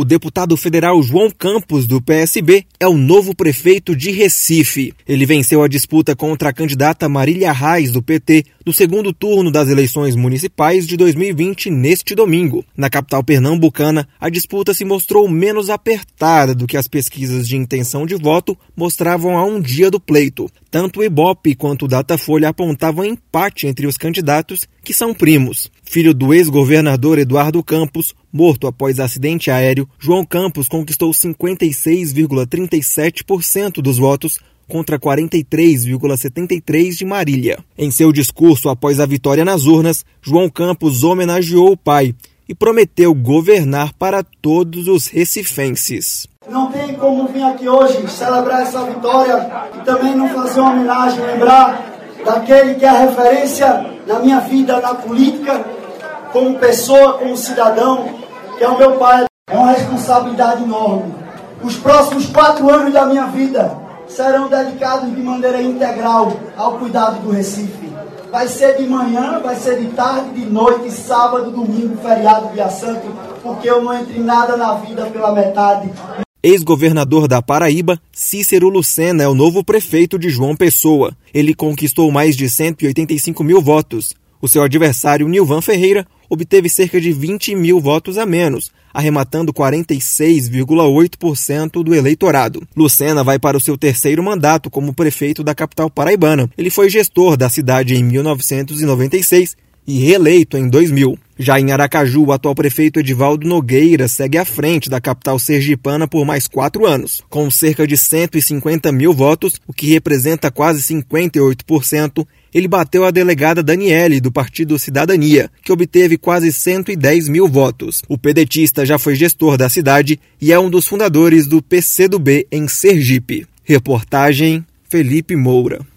O deputado federal João Campos, do PSB, é o novo prefeito de Recife. Ele venceu a disputa contra a candidata Marília Reis, do PT, no segundo turno das eleições municipais de 2020, neste domingo. Na capital pernambucana, a disputa se mostrou menos apertada do que as pesquisas de intenção de voto mostravam a um dia do pleito. Tanto o Ibope quanto o Datafolha apontavam empate entre os candidatos, que são primos. Filho do ex-governador Eduardo Campos, morto após acidente aéreo, João Campos conquistou 56,37% dos votos contra 43,73% de Marília. Em seu discurso após a vitória nas urnas, João Campos homenageou o pai e prometeu governar para todos os recifenses. Não tem como vir aqui hoje celebrar essa vitória e também não fazer uma homenagem, lembrar daquele que é referência na minha vida, na política, como pessoa, como cidadão, que é o meu pai. É uma responsabilidade enorme. Os próximos quatro anos da minha vida serão dedicados de maneira integral ao cuidado do Recife. Vai ser de manhã, vai ser de tarde, de noite, sábado, domingo, feriado, dia santo, porque eu não entrei nada na vida pela metade. Ex-governador da Paraíba, Cícero Lucena é o novo prefeito de João Pessoa. Ele conquistou mais de 185 mil votos. O seu adversário, Nilvan Ferreira, obteve cerca de 20 mil votos a menos, arrematando 46,8% do eleitorado. Lucena vai para o seu terceiro mandato como prefeito da capital paraibana. Ele foi gestor da cidade em 1996 e reeleito em 2000. Já em Aracaju, o atual prefeito Edivaldo Nogueira segue à frente da capital sergipana por mais quatro anos, com cerca de 150 mil votos, o que representa quase 58%. Ele bateu a delegada Daniele, do Partido Cidadania, que obteve quase 110 mil votos. O pedetista já foi gestor da cidade e é um dos fundadores do PCdoB em Sergipe. Reportagem Felipe Moura.